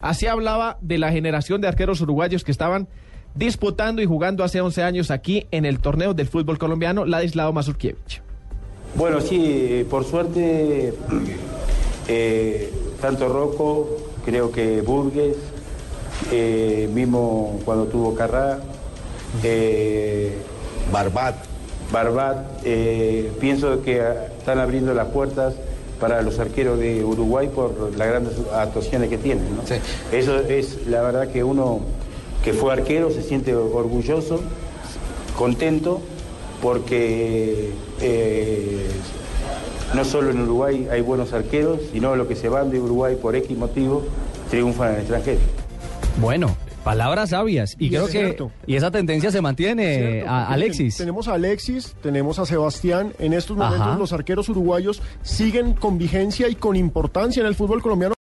Así hablaba de la generación de arqueros uruguayos que estaban disputando y jugando hace 11 años aquí en el torneo del fútbol colombiano, Ladislao Mazurkiewicz. Bueno, sí, por suerte, eh, tanto Rocco, creo que Burgues, eh, mismo cuando tuvo Carrá, eh, Barbat. Barbat, eh, pienso que están abriendo las puertas para los arqueros de Uruguay por las grandes actuaciones que tienen. ¿no? Sí. Eso es la verdad que uno que fue arquero se siente orgulloso, contento, porque eh, no solo en Uruguay hay buenos arqueros, sino los que se van de Uruguay por X motivo triunfan en el extranjero. Bueno, palabras sabias. Y, Y creo que cierto. y esa tendencia se mantiene, Cierto, a- porque Alexis. ten- Tenemos a Alexis, tenemos a Sebastián. En estos momentos Ajá. los arqueros uruguayos siguen con vigencia y con importancia en el fútbol colombiano.